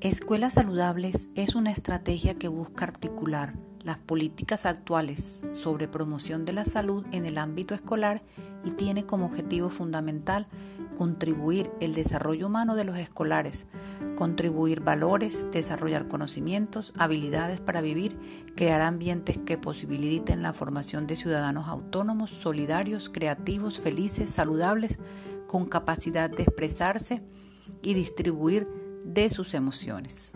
Escuelas Saludables es una estrategia que busca articular las políticas actuales sobre promoción de la salud en el ámbito escolar y tiene como objetivo fundamental contribuir el desarrollo humano de los escolares, contribuir valores, desarrollar conocimientos, habilidades para vivir, crear ambientes que posibiliten la formación de ciudadanos autónomos, solidarios, creativos, felices, saludables, con capacidad de expresarse y distribuir de sus emociones.